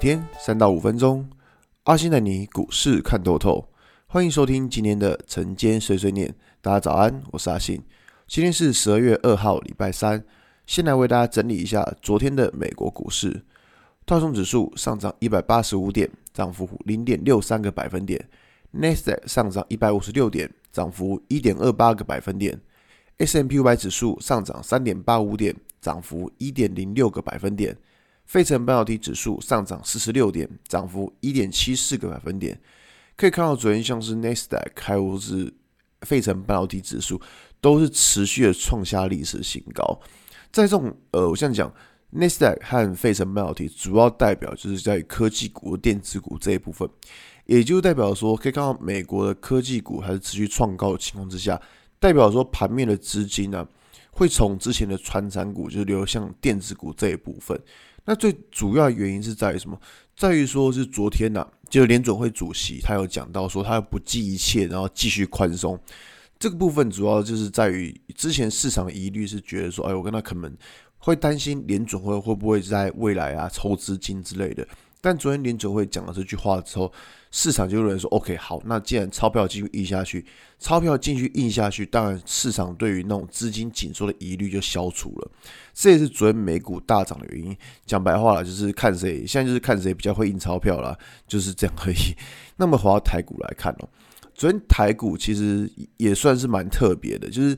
天三到五分钟，阿信带你股市看透透。欢迎收听今天的晨间碎碎念。大家早安，我是阿信。今天是十二月二号，礼拜三。先来为大家整理一下昨天的美国股市。道琼指数上涨一百八十五点，涨幅零点六三个百分点。纳斯达克上涨一百五十六点，涨幅一点二八个百分点。S M P 五百指数上涨三点八五点，涨幅一点零六个百分点。费城半导体指数上涨四十六点，涨幅一点七四个百分点。可以看到，昨天像是纳斯达克还有是费城半导体指数，都是持续的创下历史新高。在这种呃，我这样讲，纳斯达克和费城半导体主要代表就是在科技股、电子股这一部分，也就代表说，可以看到美国的科技股还是持续创高的情况之下，代表说盘面的资金呢、会从之前的传产股就是流向电子股这一部分。那最主要原因是在于什么？在于说是昨天呐、啊，就联准会主席他有讲到说，他要不计一切，然后继续宽松。这个部分主要就是在于之前市场疑虑是觉得说，哎，我跟他可能会担心联准会会不会在未来啊抽资金之类的。但昨天联准会讲了这句话之后，市场就有人说：“OK，好，那既然钞票继续印下去，钞票继续印下去，当然市场对于那种资金紧缩的疑虑就消除了。这也是昨天美股大涨的原因。讲白话了，就是看谁现在就是看谁比较会印钞票了，就是这样而已。那么回到台股来看哦，昨天台股其实也算是蛮特别的，就是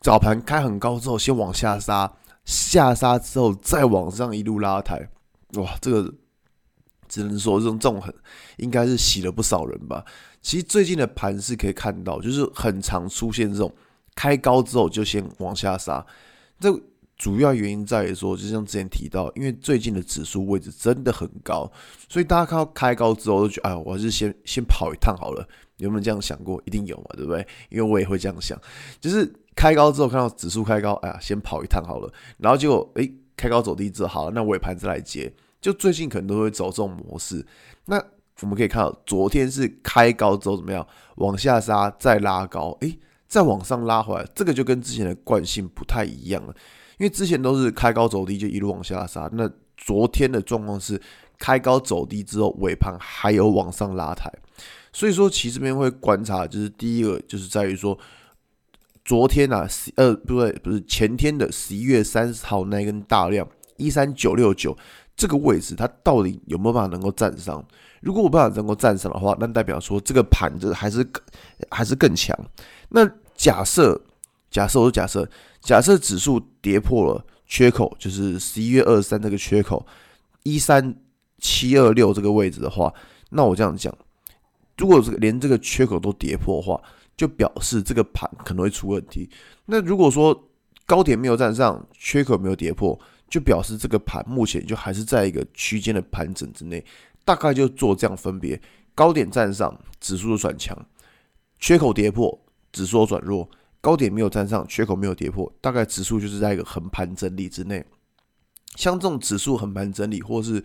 早盘开很高之后，先往下杀，下杀之后再往上一路拉抬，哇，这个。”只能说这种这种很应该是洗了不少人吧。其实最近的盘是可以看到，就是很常出现这种开高之后就先往下杀。这主要原因在于说，就像之前提到，因为最近的指数位置真的很高，所以大家看到开高之后就觉得，哎，我还是先先跑一趟好了。有没有这样想过？一定有嘛，对不对？因为我也会这样想，就是开高之后看到指数开高，哎呀，先跑一趟好了。然后结果，哎，开高走低之后，好了，那尾盘再来接。就最近可能都会走这种模式，那我们可以看到，昨天是开高之后怎么样，往下杀再拉高，诶、再往上拉回来，这个就跟之前的惯性不太一样了，因为之前都是开高走低就一路往下杀，那昨天的状况是开高走低之后尾盘还有往上拉抬，所以说其实这边会观察，就是第一个就是在于说，昨天啊，呃，不对，不是前天的十一月三十号那根大量一三九六九。这个位置它到底有没有办法能够站上？如果我办法能够站上的话，那代表说这个盘子还是还是更强。那假设假设我是假设假设指数跌破了缺口，就是十一月二十三这个缺口一三七二六这个位置的话，那我这样讲，如果这个连这个缺口都跌破的话，就表示这个盘可能会出问题。那如果说高点没有站上，缺口没有跌破。就表示这个盘目前就还是在一个区间的盘整之内，大概就做这样分别：高点站上，指数转强；缺口跌破，指数转弱；高点没有站上，缺口没有跌破，大概指数就是在一个横盘整理之内。像这种指数横盘整理，或是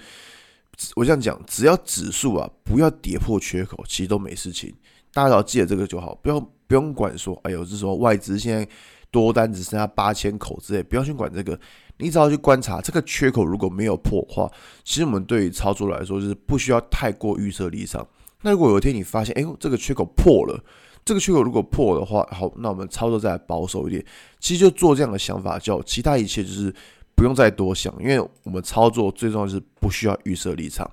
我这样讲，只要指数啊不要跌破缺口，其实都没事情。大家只要记得这个就好，不要不用管说，哎呦，是说外资现在多单只剩下八千口之类，不要去管这个。你只要去观察这个缺口如果没有破的话，其实我们对于操作来说就是不需要太过预设立场。那如果有一天你发现，哎，这个缺口破了，这个缺口如果破的话，好，那我们操作再保守一点。其实就做这样的想法，叫其他一切就是不用再多想，因为我们操作最重要是不需要预设立场，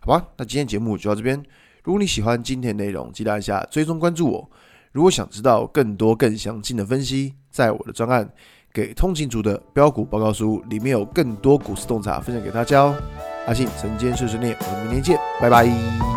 好吧？那今天节目就到这边。如果你喜欢今天内容，记得按下追踪关注我。如果想知道更多更详尽的分析，在我的专案。给通勤族的标股报告书里面有更多股市洞察分享给大家哦。阿信晨间碎碎念，我们明天见，拜拜。